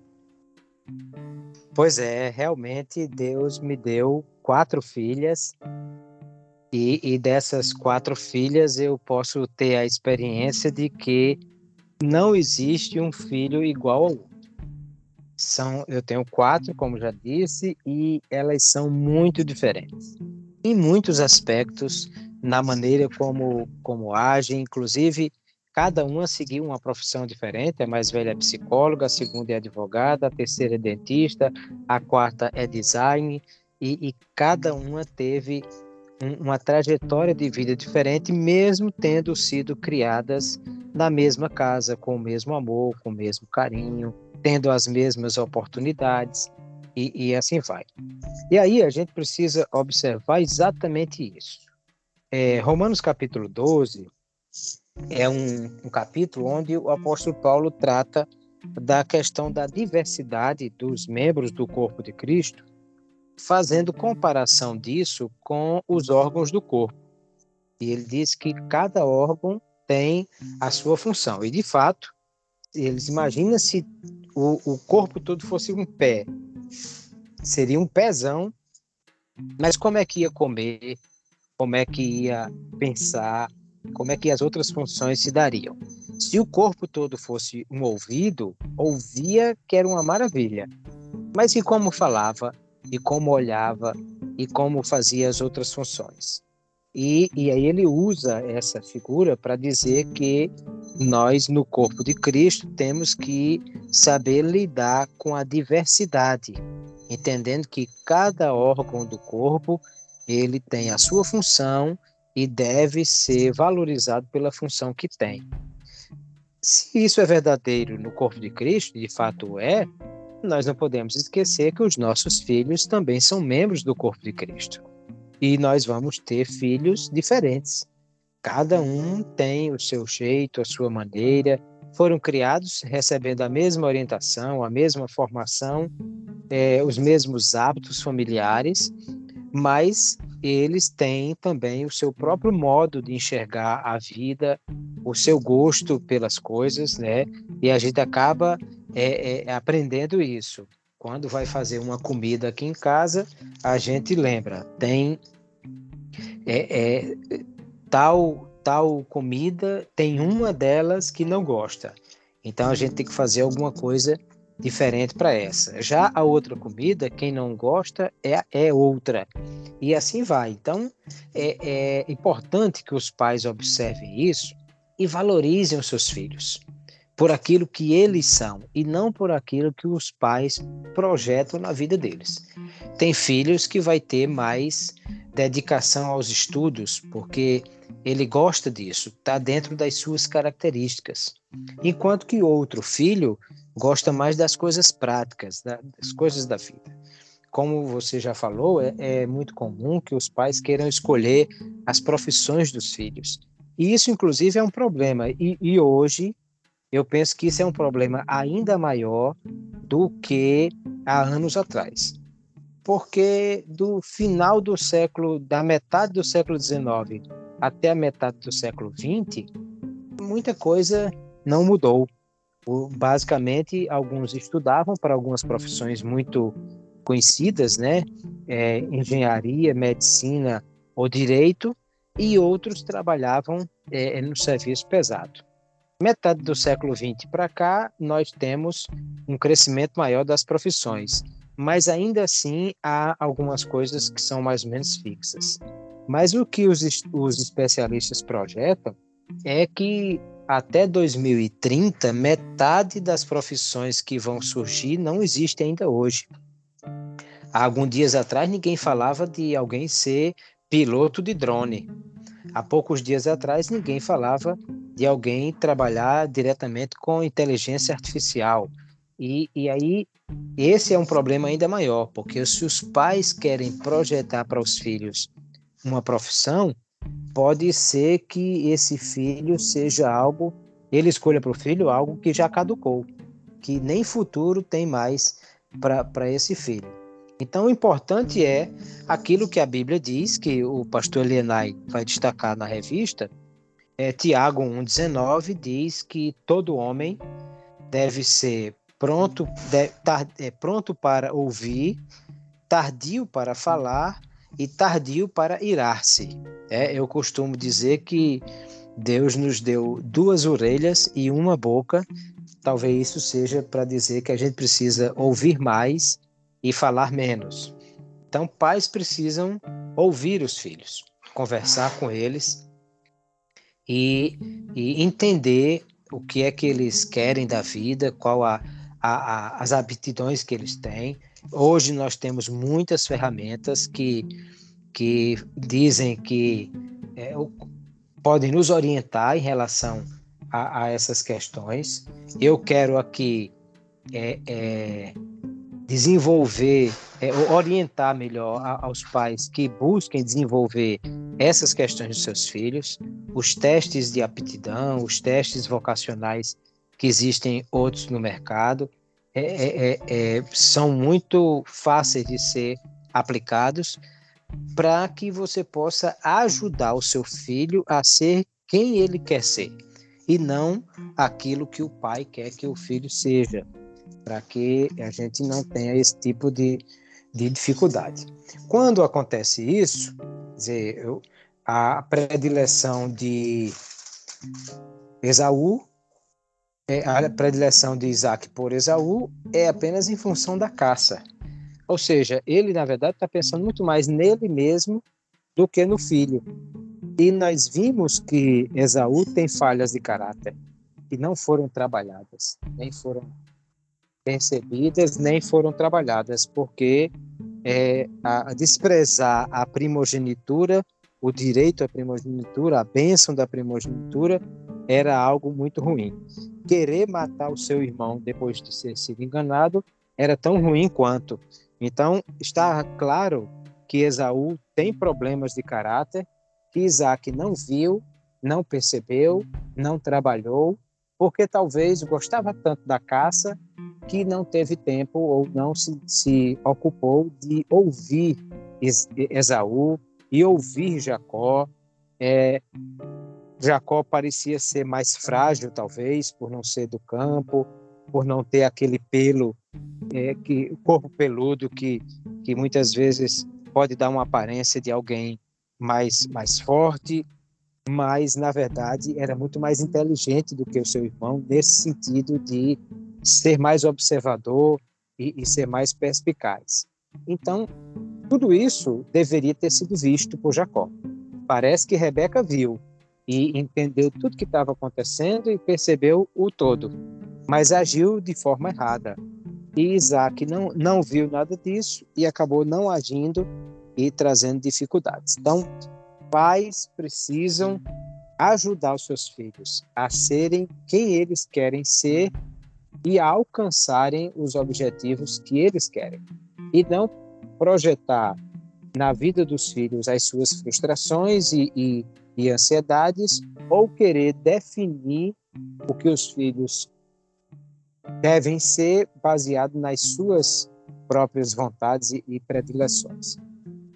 Pois é, realmente Deus me deu quatro filhas e, e, dessas quatro filhas eu posso ter a experiência de que não existe um filho igual ao outro. São, eu tenho quatro, como já disse, e elas são muito diferentes. Em muitos aspectos, na maneira como, como agem, inclusive cada uma seguiu uma profissão diferente. A mais velha é psicóloga, a segunda é advogada, a terceira é dentista, a quarta é design, e, e cada uma teve um, uma trajetória de vida diferente, mesmo tendo sido criadas na mesma casa, com o mesmo amor, com o mesmo carinho, tendo as mesmas oportunidades, e, e assim vai. E aí a gente precisa observar exatamente isso. É, Romanos capítulo 12 é um, um capítulo onde o apóstolo Paulo trata da questão da diversidade dos membros do corpo de Cristo, fazendo comparação disso com os órgãos do corpo. E ele diz que cada órgão tem a sua função. E, de fato, eles imaginam se o, o corpo todo fosse um pé. Seria um pezão, mas como é que ia comer? Como é que ia pensar? Como é que as outras funções se dariam. Se o corpo todo fosse um ouvido, ouvia que era uma maravilha. Mas e como falava, e como olhava, e como fazia as outras funções? E, e aí ele usa essa figura para dizer que nós, no corpo de Cristo, temos que saber lidar com a diversidade, entendendo que cada órgão do corpo ele tem a sua função e deve ser valorizado pela função que tem. Se isso é verdadeiro no corpo de Cristo, de fato é, nós não podemos esquecer que os nossos filhos também são membros do corpo de Cristo. E nós vamos ter filhos diferentes. Cada um tem o seu jeito, a sua maneira, foram criados recebendo a mesma orientação, a mesma formação, é, os mesmos hábitos familiares, mas eles têm também o seu próprio modo de enxergar a vida, o seu gosto pelas coisas, né? E a gente acaba é, é, aprendendo isso. Quando vai fazer uma comida aqui em casa, a gente lembra, tem é, é tal tal comida, tem uma delas que não gosta. Então a gente tem que fazer alguma coisa diferente para essa. Já a outra comida, quem não gosta é, é outra. E assim vai. Então, é, é importante que os pais observem isso e valorizem os seus filhos por aquilo que eles são e não por aquilo que os pais projetam na vida deles. Tem filhos que vai ter mais dedicação aos estudos porque ele gosta disso, está dentro das suas características. Enquanto que outro filho gosta mais das coisas práticas, das coisas da vida. Como você já falou, é, é muito comum que os pais queiram escolher as profissões dos filhos. E isso, inclusive, é um problema. E, e hoje, eu penso que isso é um problema ainda maior do que há anos atrás. Porque do final do século, da metade do século XIX até a metade do século XX, muita coisa não mudou basicamente, alguns estudavam para algumas profissões muito conhecidas, né? É, engenharia, medicina ou direito, e outros trabalhavam é, no serviço pesado. Metade do século XX para cá, nós temos um crescimento maior das profissões, mas ainda assim há algumas coisas que são mais ou menos fixas. Mas o que os, os especialistas projetam é que até 2030, metade das profissões que vão surgir não existe ainda hoje. Há alguns dias atrás, ninguém falava de alguém ser piloto de drone. Há poucos dias atrás, ninguém falava de alguém trabalhar diretamente com inteligência artificial. E, e aí, esse é um problema ainda maior, porque se os pais querem projetar para os filhos uma profissão, pode ser que esse filho seja algo, ele escolha para o filho algo que já caducou, que nem futuro tem mais para esse filho. Então, o importante é aquilo que a Bíblia diz, que o pastor Elienay vai destacar na revista, é, Tiago 1,19 diz que todo homem deve ser pronto, tar, é, pronto para ouvir, tardio para falar e tardio para irar-se. É, eu costumo dizer que Deus nos deu duas orelhas e uma boca. Talvez isso seja para dizer que a gente precisa ouvir mais e falar menos. Então, pais precisam ouvir os filhos, conversar com eles e, e entender o que é que eles querem da vida, qual a, a, a, as aptidões que eles têm. Hoje nós temos muitas ferramentas que, que dizem que é, podem nos orientar em relação a, a essas questões. Eu quero aqui é, é, desenvolver, é, orientar melhor a, aos pais que busquem desenvolver essas questões dos seus filhos, os testes de aptidão, os testes vocacionais que existem outros no mercado, é, é, é, é são muito fáceis de ser aplicados para que você possa ajudar o seu filho a ser quem ele quer ser e não aquilo que o pai quer que o filho seja para que a gente não tenha esse tipo de, de dificuldade. Quando acontece isso, dizer, eu, a predileção de Esaú, a predileção de Isaac por Esaú é apenas em função da caça. Ou seja, ele, na verdade, está pensando muito mais nele mesmo do que no filho. E nós vimos que Esaú tem falhas de caráter que não foram trabalhadas, nem foram percebidas nem foram trabalhadas, porque é, a desprezar a primogenitura, o direito à primogenitura, a bênção da primogenitura, era algo muito ruim. Querer matar o seu irmão depois de ter sido enganado era tão ruim quanto. Então, está claro que Esaú tem problemas de caráter, que Isaac não viu, não percebeu, não trabalhou, porque talvez gostava tanto da caça que não teve tempo ou não se, se ocupou de ouvir Esaú e ouvir Jacó. É, Jacó parecia ser mais frágil, talvez, por não ser do campo, por não ter aquele pelo, é, que, corpo peludo que, que muitas vezes pode dar uma aparência de alguém mais, mais forte, mas na verdade era muito mais inteligente do que o seu irmão nesse sentido de ser mais observador e, e ser mais perspicaz. Então, tudo isso deveria ter sido visto por Jacó. Parece que Rebeca viu e entendeu tudo que estava acontecendo e percebeu o todo, mas agiu de forma errada. E Isaac não, não viu nada disso e acabou não agindo e trazendo dificuldades. Então, pais precisam ajudar os seus filhos a serem quem eles querem ser e a alcançarem os objetivos que eles querem. E não projetar na vida dos filhos as suas frustrações e, e, e ansiedades ou querer definir o que os filhos devem ser baseado nas suas próprias vontades e, predileções.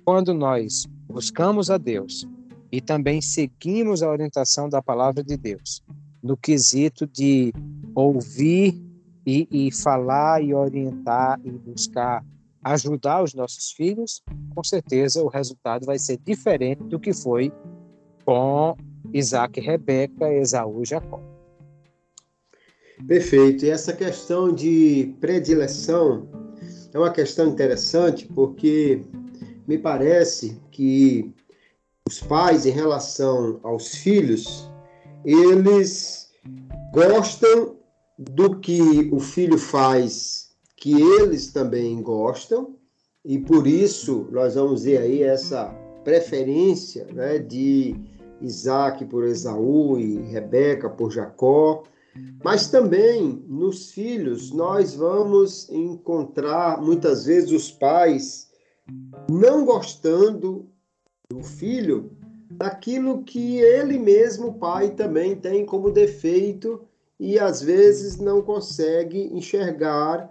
Quando nós buscamos a Deus e também seguimos a orientação da palavra de Deus no quesito de ouvir e, e falar e orientar e buscar ajudar os nossos filhos, com certeza o resultado vai ser diferente do que foi com Isaac, Rebeca, Esaú e Jacó. Perfeito. E essa questão de predileção é uma questão interessante porque me parece que os pais, em relação aos filhos, eles gostam do que o filho faz que eles também gostam, e por isso nós vamos ver aí essa preferência né, de Isaac por Esaú e Rebeca por Jacó, mas também nos filhos nós vamos encontrar muitas vezes os pais não gostando do filho daquilo que ele mesmo, pai, também tem como defeito e às vezes não consegue enxergar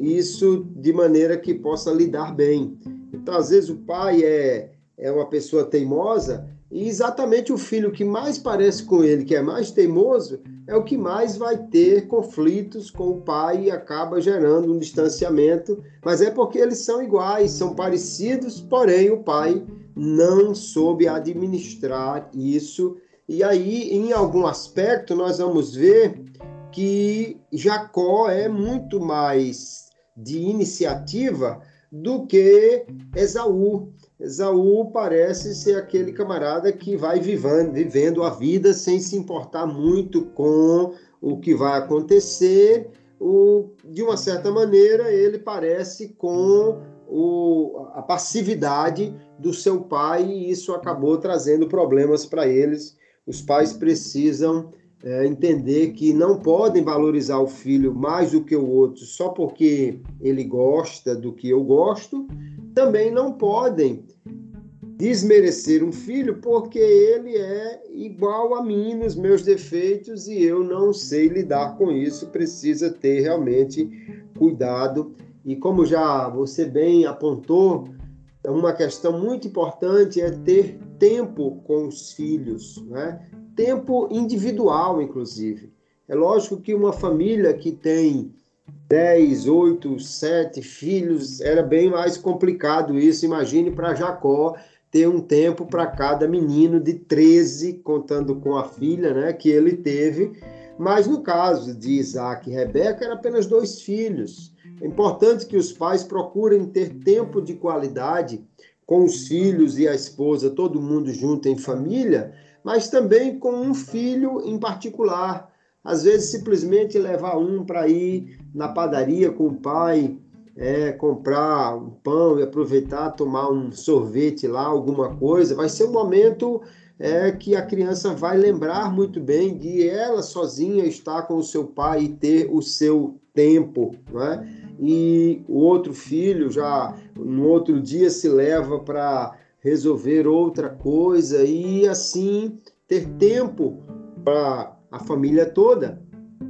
isso de maneira que possa lidar bem. Então, às vezes, o pai é, é uma pessoa teimosa E exatamente o filho que mais parece com ele, que é mais teimoso, é o que mais vai ter conflitos com o pai e acaba gerando um distanciamento. Mas é porque eles são iguais, são parecidos, porém o pai não soube administrar isso. E aí, em algum aspecto, nós vamos ver que Jacó é muito mais de iniciativa do que Esaú. Esaú parece ser aquele camarada que vai vivendo, vivendo a vida sem se importar muito com o que vai acontecer. O, de uma certa maneira, ele parece com o, a passividade do seu pai e isso acabou trazendo problemas para eles. Os pais precisam é, entender que não podem valorizar o filho mais do que o outro só porque ele gosta do que eu gosto, também não podem desmerecer um filho porque ele é igual a mim nos meus defeitos e eu não sei lidar com isso, precisa ter realmente cuidado. E como já você bem apontou, uma questão muito importante é ter tempo com os filhos, né? tempo individual, inclusive. É lógico que uma família que tem 10, 8, 7 filhos, era bem mais complicado isso. Imagine para Jacó ter um tempo para cada menino de 13, contando com a filha né, que ele teve. Mas no caso de Isaac e Rebeca, eram apenas dois filhos. É importante que os pais procurem ter tempo de qualidade com os filhos e a esposa, todo mundo junto em família, mas também com um filho em particular. Às vezes, simplesmente levar um para ir na padaria com o pai, é, comprar um pão e aproveitar, tomar um sorvete lá, alguma coisa, vai ser um momento é, que a criança vai lembrar muito bem de ela sozinha estar com o seu pai e ter o seu tempo, não é? E o outro filho já no outro dia se leva para resolver outra coisa e assim ter tempo para a família toda.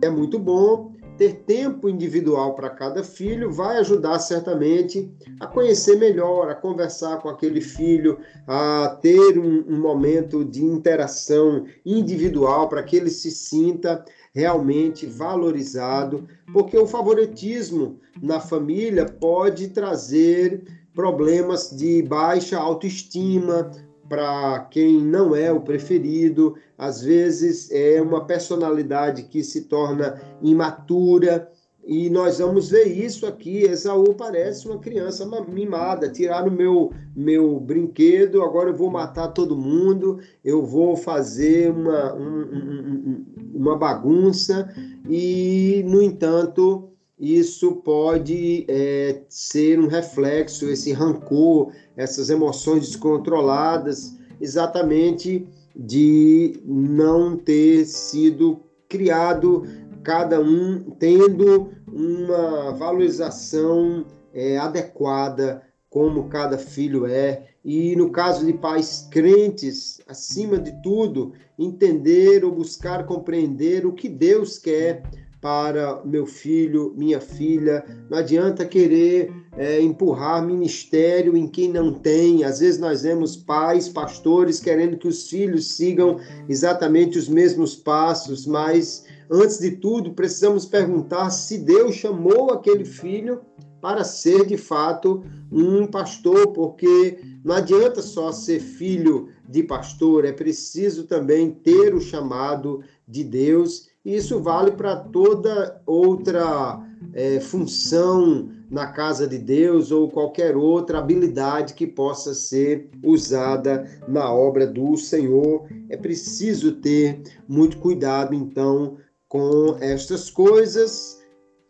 É muito bom ter tempo individual para cada filho, vai ajudar certamente a conhecer melhor, a conversar com aquele filho, a ter um, um momento de interação individual para que ele se sinta realmente valorizado, porque o favoritismo na família pode trazer problemas de baixa autoestima para quem não é o preferido, às vezes é uma personalidade que se torna imatura. E nós vamos ver isso aqui. Esaú parece uma criança mimada. Tiraram meu meu brinquedo, agora eu vou matar todo mundo, eu vou fazer uma, um, um, uma bagunça. E, no entanto, isso pode é, ser um reflexo, esse rancor, essas emoções descontroladas, exatamente de não ter sido criado, cada um tendo uma valorização é, adequada como cada filho é. E no caso de pais crentes, acima de tudo, entender ou buscar compreender o que Deus quer para meu filho, minha filha. Não adianta querer é, empurrar ministério em quem não tem. Às vezes nós vemos pais, pastores querendo que os filhos sigam exatamente os mesmos passos, mas antes de tudo precisamos perguntar se Deus chamou aquele filho para ser de fato um pastor, porque não adianta só ser filho de pastor, é preciso também ter o chamado de Deus isso vale para toda outra é, função na casa de Deus ou qualquer outra habilidade que possa ser usada na obra do Senhor. É preciso ter muito cuidado, então, com estas coisas.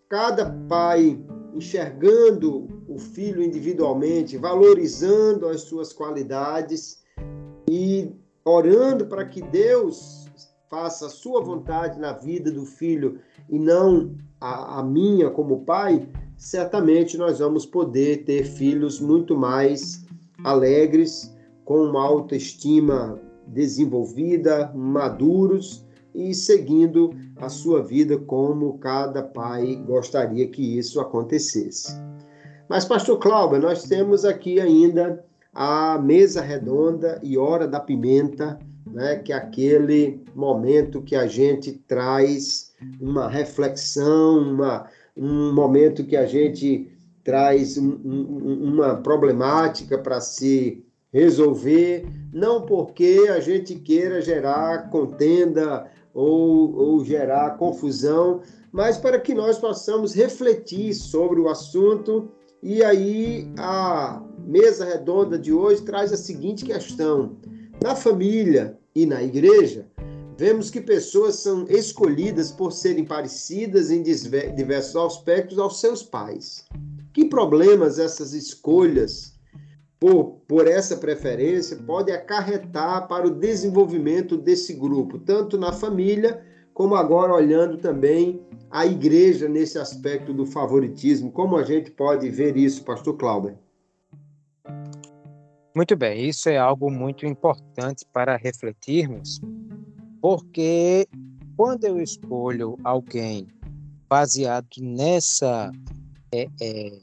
Cada pai enxergando o filho individualmente, valorizando as suas qualidades e orando para que Deus faça a sua vontade na vida do filho e não a, a minha como pai, certamente nós vamos poder ter filhos muito mais alegres, com uma autoestima desenvolvida, maduros e seguindo a sua vida como cada pai gostaria que isso acontecesse. Mas, Pastor Cláudio, nós temos aqui ainda a mesa redonda e hora da pimenta, né, que é aquele momento que a gente traz uma reflexão, uma, um momento que a gente traz um, um, uma problemática para se resolver, não porque a gente queira gerar contenda ou, ou gerar confusão, mas para que nós possamos refletir sobre o assunto. E aí a mesa redonda de hoje traz a seguinte questão: na família e na igreja, vemos que pessoas são escolhidas por serem parecidas em diversos aspectos aos seus pais. Que problemas essas escolhas por, por essa preferência pode acarretar para o desenvolvimento desse grupo, tanto na família, como agora olhando também a igreja nesse aspecto do favoritismo. Como a gente pode ver isso, pastor Cláudio? Muito bem, isso é algo muito importante para refletirmos, porque quando eu escolho alguém baseado nessa é, é,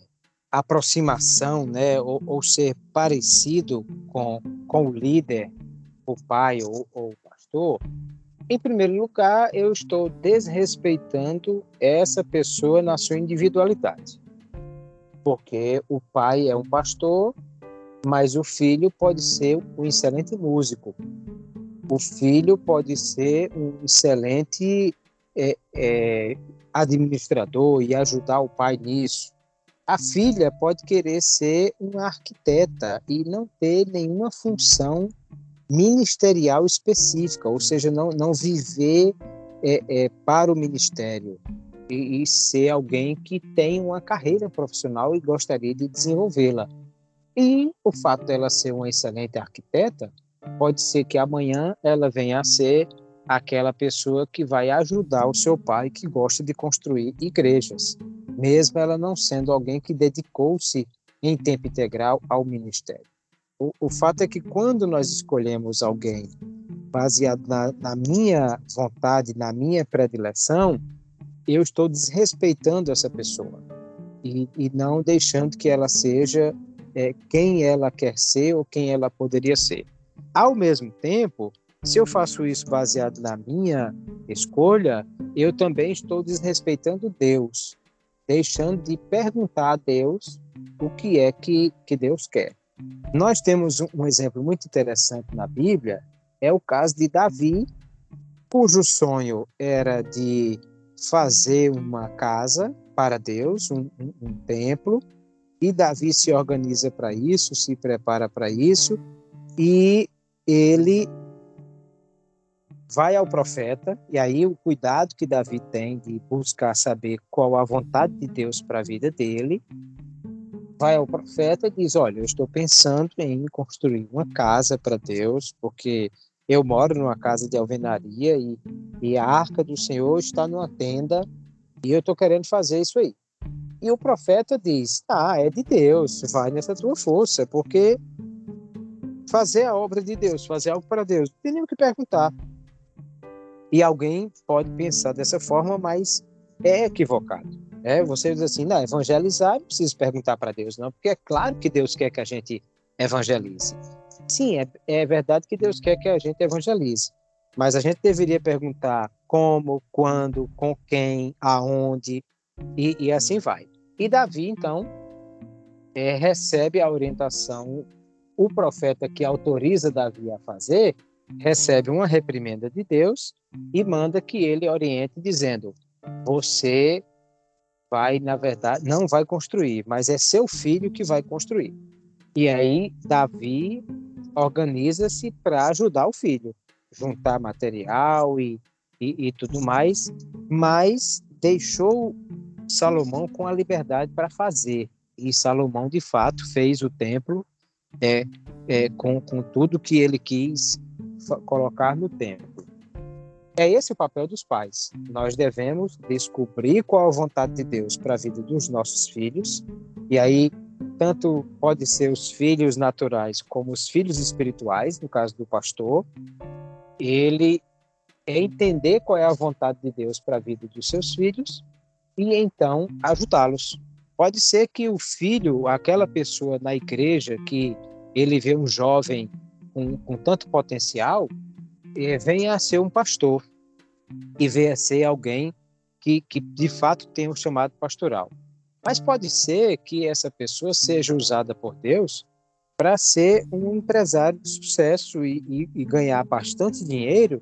aproximação, né, ou, ou, ser parecido com, com o líder, o pai ou, ou o pastor, em primeiro lugar, eu estou desrespeitando essa pessoa na sua individualidade. Porque o pai é um pastor, mas o filho pode ser um excelente músico. O filho pode ser um excelente é, é, administrador e ajudar o pai nisso. A filha pode querer ser uma arquiteta e não ter nenhuma função ministerial específica, ou seja, não, não viver é, é, para o ministério e, e, ser alguém que tem uma carreira profissional e gostaria de desenvolvê-la. E o fato dela ser uma excelente arquiteta pode ser que amanhã ela venha a ser aquela pessoa que vai ajudar o seu pai que gosta de construir igrejas, mesmo ela não sendo alguém que dedicou-se em tempo integral ao ministério. O, o fato é que quando nós escolhemos alguém baseado na, na minha vontade, na minha predileção, eu estou desrespeitando essa pessoa e, e não deixando que ela seja é, quem ela quer ser ou quem ela poderia ser. Ao mesmo tempo, se eu faço isso baseado na minha escolha, eu também estou desrespeitando Deus, deixando de perguntar a Deus o que é que, que Deus quer. Nós temos um exemplo muito interessante na Bíblia, é o caso de Davi, cujo sonho era de fazer uma casa para Deus, um, um, um templo, e Davi se organiza para isso, se prepara para isso, e ele vai ao profeta, e aí o cuidado que Davi tem de buscar saber qual a vontade de Deus para a vida dele, vai ao profeta e diz: Olha, eu estou pensando em construir uma casa para Deus, porque eu moro numa casa de alvenaria e, e a arca do Senhor está numa tenda e eu estou querendo fazer isso aí. E o profeta diz: Ah, é de Deus, vai nessa tua força, porque fazer a obra de Deus, fazer algo para Deus, não tem nem o que perguntar. E alguém pode pensar dessa forma, mas é equivocado. É, você diz assim, não, evangelizar não precisa perguntar para Deus, não, porque é claro que Deus quer que a gente evangelize. Sim, é, é verdade que Deus quer que a gente evangelize, mas a gente deveria perguntar como, quando, com quem, aonde, e, e assim vai. E Davi, então, é, recebe a orientação, o profeta que autoriza Davi a fazer, recebe uma reprimenda de Deus e manda que ele oriente, dizendo: Você vai, na verdade, não vai construir, mas é seu filho que vai construir. E aí Davi organiza-se para ajudar o filho, juntar material e, e, e, tudo mais, mas deixou Salomão com a liberdade para fazer. E Salomão, de fato, fez o templo é, é, com, com tudo que ele quis colocar no templo. É esse o papel dos pais. Nós devemos descobrir qual a vontade de Deus para a vida dos nossos filhos, e aí tanto pode ser os filhos naturais como os filhos espirituais, no caso do pastor, ele é entender qual é a vontade de Deus para a vida dos seus filhos e então ajudá-los. Pode ser que o filho, aquela pessoa na igreja que ele vê um jovem com, com tanto potencial, é, venha a ser um pastor e venha a ser alguém que, que de fato tem um chamado pastoral. Mas pode ser que essa pessoa seja usada por Deus para ser um empresário de sucesso e, e, e, ganhar bastante dinheiro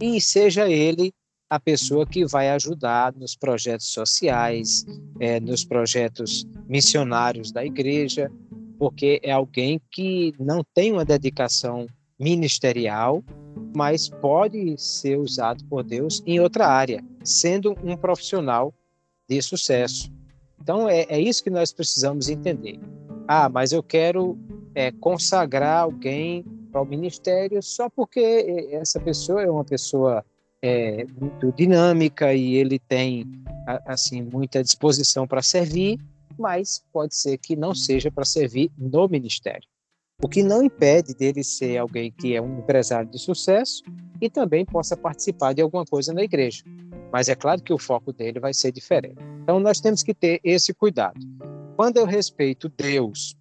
e seja ele a pessoa que vai ajudar nos projetos sociais, é, nos projetos missionários da igreja, porque é alguém que não tem uma dedicação ministerial, mas pode ser usado por Deus em outra área, sendo um profissional de sucesso. Então, é, é isso que nós precisamos entender. Ah, mas eu quero é, consagrar alguém para o ministério só porque essa pessoa é uma pessoa é, muito dinâmica e ele tem assim muita disposição para servir, mas pode ser que não seja para servir no ministério. O que não impede dele ser alguém que é um empresário de sucesso e também possa participar de alguma coisa na igreja. Mas é claro que o foco dele vai ser diferente. Então nós temos que ter esse cuidado. Quando eu respeito Deus,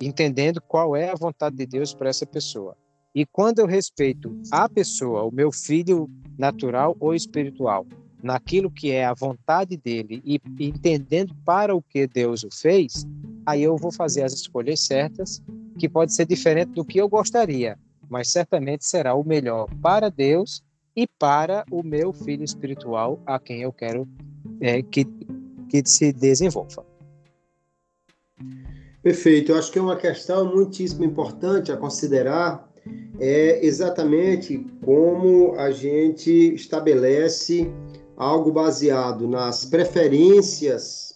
entendendo qual é a vontade de Deus para essa pessoa, e quando eu respeito a pessoa, o meu filho natural ou espiritual, naquilo que é a vontade dele e entendendo para o que Deus o fez, aí eu vou fazer as escolhas certas, que pode ser diferente do que eu gostaria, mas certamente será o melhor para Deus e para o meu filho espiritual, a quem eu quero é, que, que se desenvolva. Perfeito. Eu acho que é uma questão muitíssimo importante a considerar é exatamente como a gente estabelece algo baseado nas preferências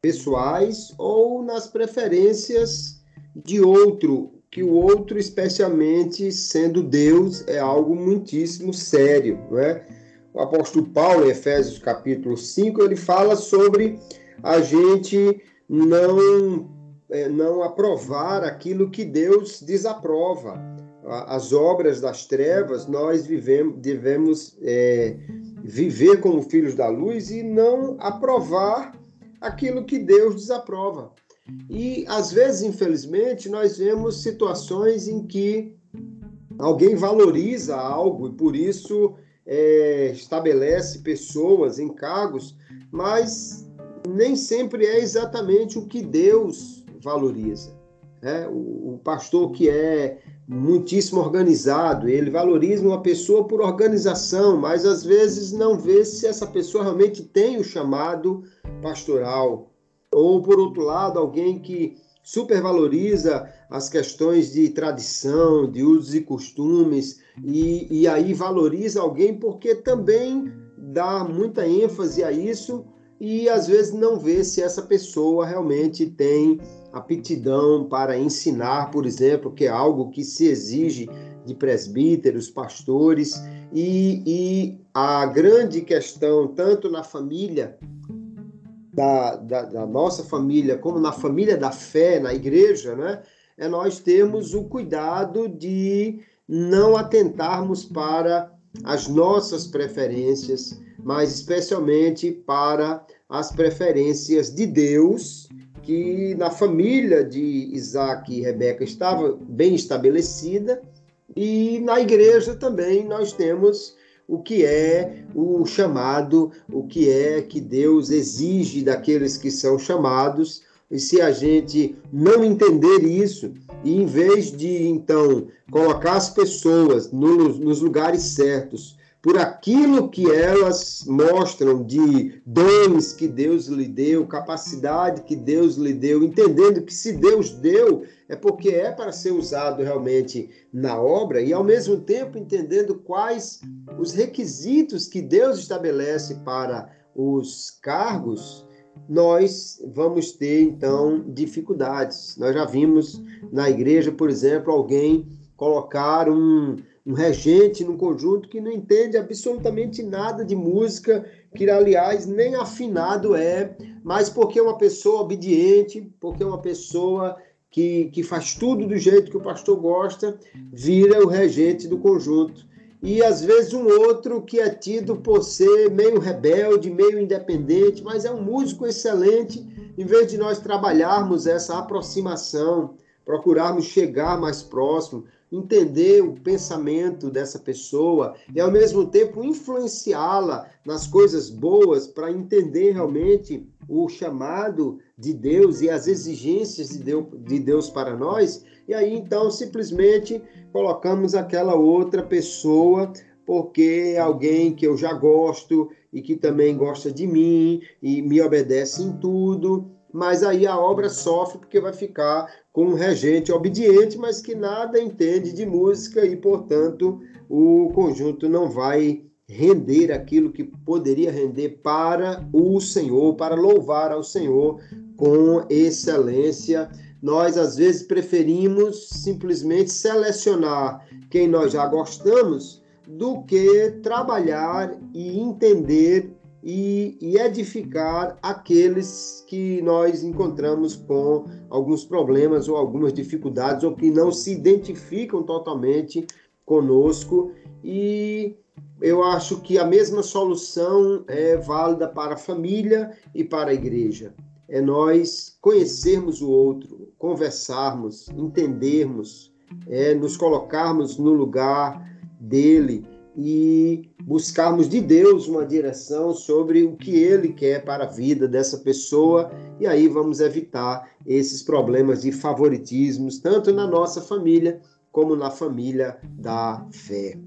pessoais ou nas preferências de outro, que o outro, especialmente sendo Deus, é algo muitíssimo sério, não é? O apóstolo Paulo, em Efésios capítulo 5, ele fala sobre a gente não, é, não aprovar aquilo que Deus desaprova. As obras das trevas, nós vivemos, devemos é, viver como filhos da luz e não aprovar aquilo que Deus desaprova. E às vezes, infelizmente, nós vemos situações em que alguém valoriza algo e por isso é, estabelece pessoas em cargos, mas nem sempre é exatamente o que Deus valoriza. Né? O, o pastor que é muitíssimo organizado, ele valoriza uma pessoa por organização, mas às vezes não vê se essa pessoa realmente tem o chamado pastoral. Ou, por outro lado, alguém que supervaloriza as questões de tradição, de usos e costumes, e, e aí valoriza alguém porque também dá muita ênfase a isso e às vezes não vê se essa pessoa realmente tem aptidão para ensinar, por exemplo, que é algo que se exige de presbíteros, pastores, e, e a grande questão, tanto na família, da, da, da, nossa família, como na família da fé, na igreja, né, é nós termos o cuidado de não atentarmos para as nossas preferências, mas especialmente para as preferências de Deus que na família de Isaac e Rebeca estava bem estabelecida, e na igreja também nós temos o que é o chamado, o que é que Deus exige daqueles que são chamados. E se a gente não entender isso, e em vez de então colocar as pessoas nos lugares certos, por aquilo que elas mostram de dons que Deus lhe deu, capacidade que Deus lhe deu, entendendo que se Deus deu, é porque é para ser usado realmente na obra, e ao mesmo tempo entendendo quais os requisitos que Deus estabelece para os cargos, nós vamos ter então dificuldades. Nós já vimos na igreja, por exemplo, alguém colocar um um regente num conjunto que não entende absolutamente nada de música, que aliás nem afinado é, mas porque é uma pessoa obediente, porque é uma pessoa que, que faz tudo do jeito que o pastor gosta, vira o regente do conjunto. E às vezes um outro que é tido por ser meio rebelde, meio independente, mas é um músico excelente, em vez de nós trabalharmos essa aproximação procurarmos chegar mais próximo, entender o pensamento dessa pessoa e, ao mesmo tempo, influenciá-la nas coisas boas para entender realmente o chamado de Deus e as exigências de Deus, de Deus para nós. E aí, então, simplesmente colocamos aquela outra pessoa porque é alguém que eu já gosto e que também gosta de mim e me obedece em tudo mas aí a obra sofre porque vai ficar com um regente obediente, mas que nada entende de música e, portanto, o conjunto não vai render aquilo que poderia render para o Senhor, para louvar ao Senhor com excelência. Nós, às vezes, preferimos simplesmente selecionar quem nós já gostamos do que trabalhar e entender e, e, edificar aqueles que nós encontramos com alguns problemas ou algumas dificuldades ou que não se identificam totalmente conosco. E eu acho que a mesma solução é válida para a família e para a igreja. É nós conhecermos o outro, conversarmos, entendermos, é nos colocarmos no lugar dele e buscarmos de Deus uma direção sobre o que Ele quer para a vida dessa pessoa, e aí vamos evitar esses problemas de favoritismos, tanto na nossa família como na família da fé.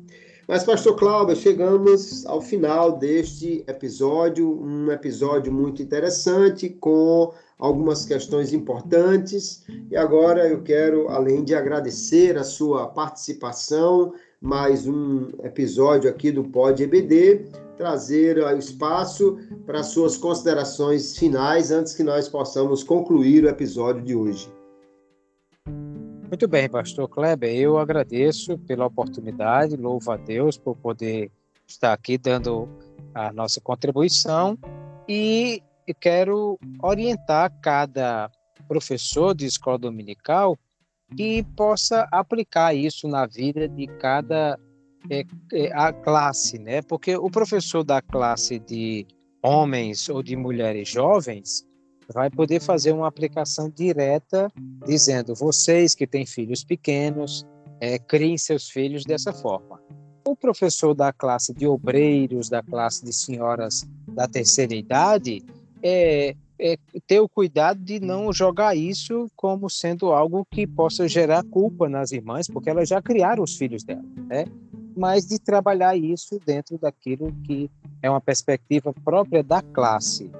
Mas, Pastor Cláudio, chegamos ao final deste episódio, um episódio muito interessante, com algumas questões importantes. E agora eu quero, além de agradecer a sua participação, mais um episódio aqui do Pod EBD, trazer o espaço para suas considerações finais antes que nós possamos concluir o episódio de hoje. Muito bem, pastor Kleber, eu agradeço pela oportunidade, louvo a Deus por poder estar aqui dando a nossa contribuição e quero orientar cada professor de escola dominical que possa aplicar isso na vida de cada é, é, a classe, né? Porque o professor da classe de homens ou de mulheres jovens vai poder fazer uma aplicação direta, dizendo: vocês que têm filhos pequenos, é, criem seus filhos dessa forma. O professor da classe de obreiros, da classe de senhoras da terceira idade, é, é, ter o cuidado de não jogar isso como sendo algo que possa gerar culpa nas irmãs, porque elas já criaram os filhos delas, né? Mas de trabalhar isso dentro daquilo que é uma perspectiva própria da classe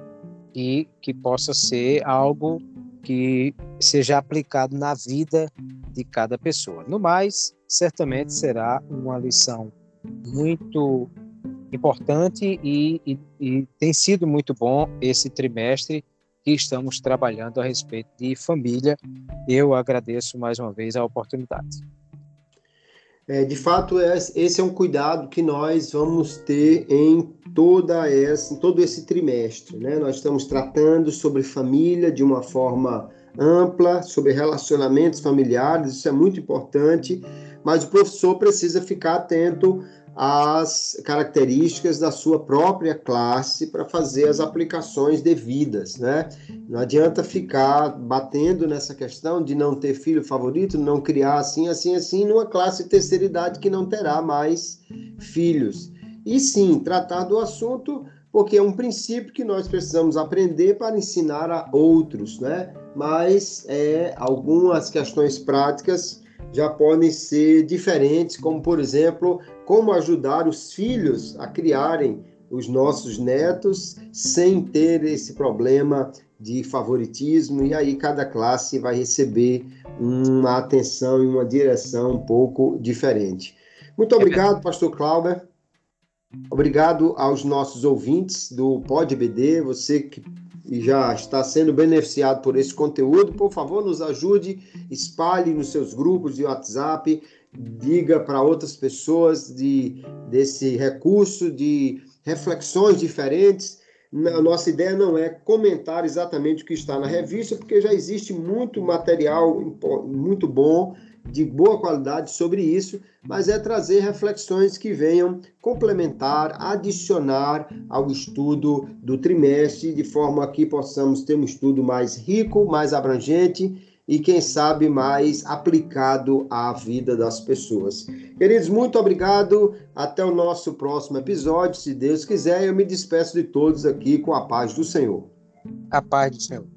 e que possa ser algo que seja aplicado na vida de cada pessoa. No mais, certamente será uma lição muito importante e, e, e tem sido muito bom esse trimestre que estamos trabalhando a respeito de família. Eu agradeço mais uma vez a oportunidade. É, de fato, esse é um cuidado que nós vamos ter em toda essa, em todo esse trimestre. Né? Nós estamos tratando sobre família de uma forma ampla, sobre relacionamentos familiares, isso é muito importante, mas o professor precisa ficar atento as características da sua própria classe para fazer as aplicações devidas, né? Não adianta ficar batendo nessa questão de não ter filho favorito, não criar assim, assim, assim, numa classe terceira idade que não terá mais filhos. E sim, tratar do assunto porque é um princípio que nós precisamos aprender para ensinar a outros, né? Mas é, algumas questões práticas já podem ser diferentes, como por exemplo, como ajudar os filhos a criarem os nossos netos sem ter esse problema de favoritismo, e aí cada classe vai receber uma atenção e uma direção um pouco diferente. Muito é obrigado, pastor Clauber. Obrigado aos nossos ouvintes do Pod BD, você que já está sendo beneficiado por esse conteúdo, por favor, nos ajude, espalhe nos seus grupos de WhatsApp, diga para outras pessoas de, desse recurso de reflexões diferentes. A nossa ideia não é comentar exatamente o que está na revista, porque já existe muito material muito bom, de boa qualidade sobre isso, mas é trazer reflexões que venham complementar, adicionar ao estudo do trimestre, de forma que possamos ter um estudo mais rico, mais abrangente e, quem sabe, mais aplicado à vida das pessoas. Queridos, muito obrigado. Até o nosso próximo episódio. Se Deus quiser, eu me despeço de todos aqui com a paz do Senhor. A paz do Senhor.